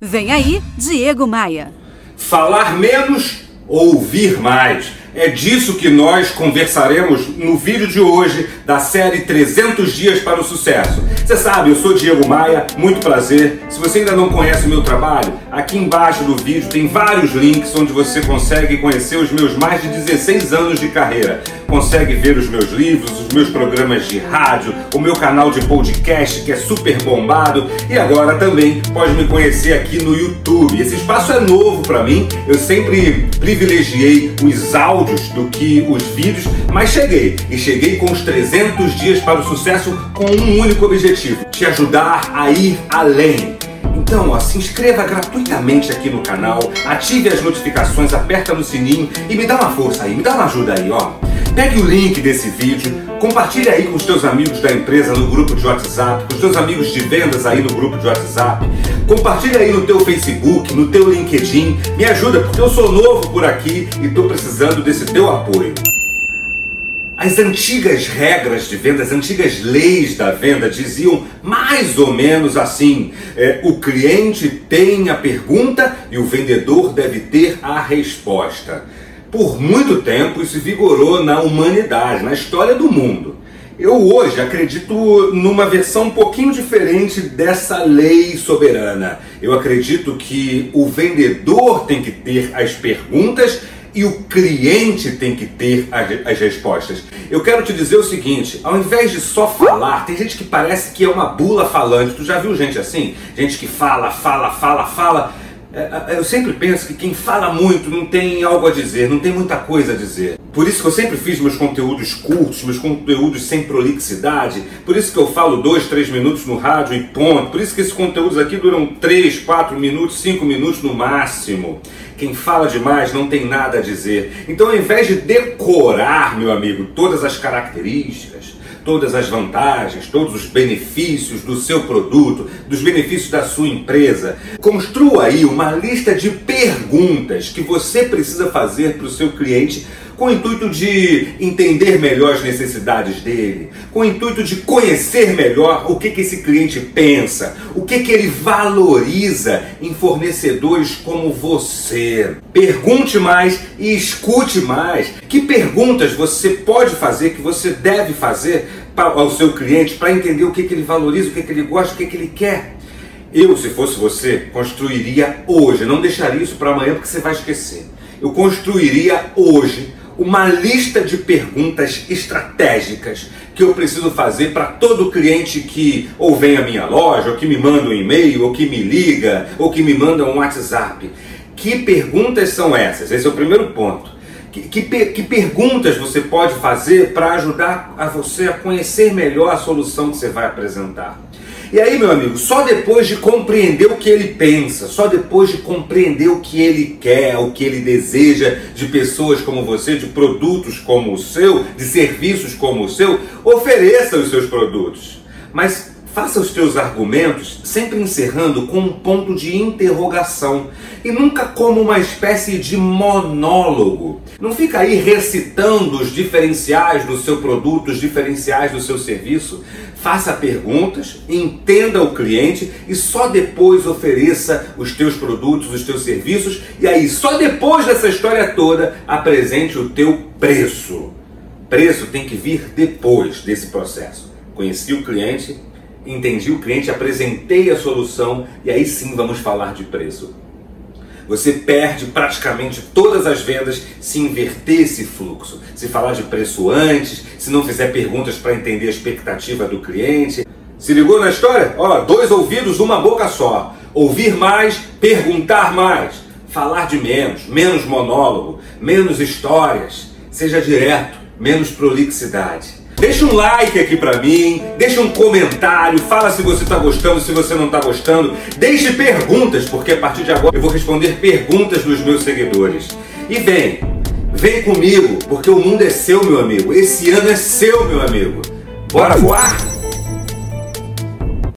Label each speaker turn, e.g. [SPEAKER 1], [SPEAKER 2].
[SPEAKER 1] Vem aí, Diego Maia.
[SPEAKER 2] Falar menos, ouvir mais. É disso que nós conversaremos no vídeo de hoje da série 300 Dias para o Sucesso. Você sabe, eu sou Diego Maia, muito prazer. Se você ainda não conhece o meu trabalho, aqui embaixo do vídeo tem vários links onde você consegue conhecer os meus mais de 16 anos de carreira. Consegue ver os meus livros, os meus programas de rádio, o meu canal de podcast que é super bombado e agora também pode me conhecer aqui no YouTube. Esse espaço é novo para mim, eu sempre privilegiei os áudios áudios do que os vídeos, mas cheguei. E cheguei com os 300 dias para o sucesso com um único objetivo: te ajudar a ir além. Então, ó, se inscreva gratuitamente aqui no canal, ative as notificações, aperta no sininho e me dá uma força aí, me dá uma ajuda aí, ó. Pegue o link desse vídeo, compartilhe aí com os teus amigos da empresa no grupo de WhatsApp, com os teus amigos de vendas aí no grupo de WhatsApp. Compartilhe aí no teu Facebook, no teu LinkedIn. Me ajuda porque eu sou novo por aqui e estou precisando desse teu apoio. As antigas regras de venda, as antigas leis da venda diziam mais ou menos assim: é, o cliente tem a pergunta e o vendedor deve ter a resposta. Por muito tempo isso vigorou na humanidade, na história do mundo. Eu hoje acredito numa versão um pouquinho diferente dessa lei soberana. Eu acredito que o vendedor tem que ter as perguntas e o cliente tem que ter as respostas. Eu quero te dizer o seguinte: ao invés de só falar, tem gente que parece que é uma bula falante. Tu já viu gente assim? Gente que fala, fala, fala, fala eu sempre penso que quem fala muito não tem algo a dizer, não tem muita coisa a dizer. Por isso que eu sempre fiz meus conteúdos curtos, meus conteúdos sem prolixidade. Por isso que eu falo dois, três minutos no rádio e ponto. Por isso que esses conteúdos aqui duram três, quatro minutos, cinco minutos no máximo. Quem fala demais não tem nada a dizer. Então, ao invés de decorar, meu amigo, todas as características, todas as vantagens, todos os benefícios do seu produto, dos benefícios da sua empresa. Construa aí uma lista de perguntas que você precisa fazer para o seu cliente com o intuito de entender melhor as necessidades dele, com o intuito de conhecer melhor o que, que esse cliente pensa, o que, que ele valoriza em fornecedores como você. Pergunte mais e escute mais. Que perguntas você pode fazer, que você deve fazer ao seu cliente para entender o que, que ele valoriza, o que, que ele gosta, o que, que ele quer? Eu, se fosse você, construiria hoje, não deixaria isso para amanhã porque você vai esquecer. Eu construiria hoje uma lista de perguntas estratégicas que eu preciso fazer para todo cliente que ou vem à minha loja, ou que me manda um e-mail, ou que me liga, ou que me manda um WhatsApp. Que perguntas são essas? Esse é o primeiro ponto. Que, que, que perguntas você pode fazer para ajudar a você a conhecer melhor a solução que você vai apresentar? E aí, meu amigo, só depois de compreender o que ele pensa, só depois de compreender o que ele quer, o que ele deseja de pessoas como você, de produtos como o seu, de serviços como o seu, ofereça os seus produtos. Mas Faça os teus argumentos sempre encerrando com um ponto de interrogação e nunca como uma espécie de monólogo. Não fica aí recitando os diferenciais do seu produto, os diferenciais do seu serviço. Faça perguntas, entenda o cliente e só depois ofereça os teus produtos, os teus serviços e aí só depois dessa história toda apresente o teu preço. Preço tem que vir depois desse processo. Conheci o cliente, entendi o cliente, apresentei a solução e aí sim vamos falar de preço. Você perde praticamente todas as vendas se inverter esse fluxo. Se falar de preço antes, se não fizer perguntas para entender a expectativa do cliente. Se ligou na história? Ó, dois ouvidos, uma boca só. Ouvir mais, perguntar mais. Falar de menos, menos monólogo, menos histórias. Seja direto, menos prolixidade. Deixa um like aqui pra mim, deixa um comentário, fala se você tá gostando, se você não tá gostando. Deixe perguntas, porque a partir de agora eu vou responder perguntas dos meus seguidores. E vem, vem comigo, porque o mundo é seu, meu amigo. Esse ano é seu, meu amigo. Bora voar?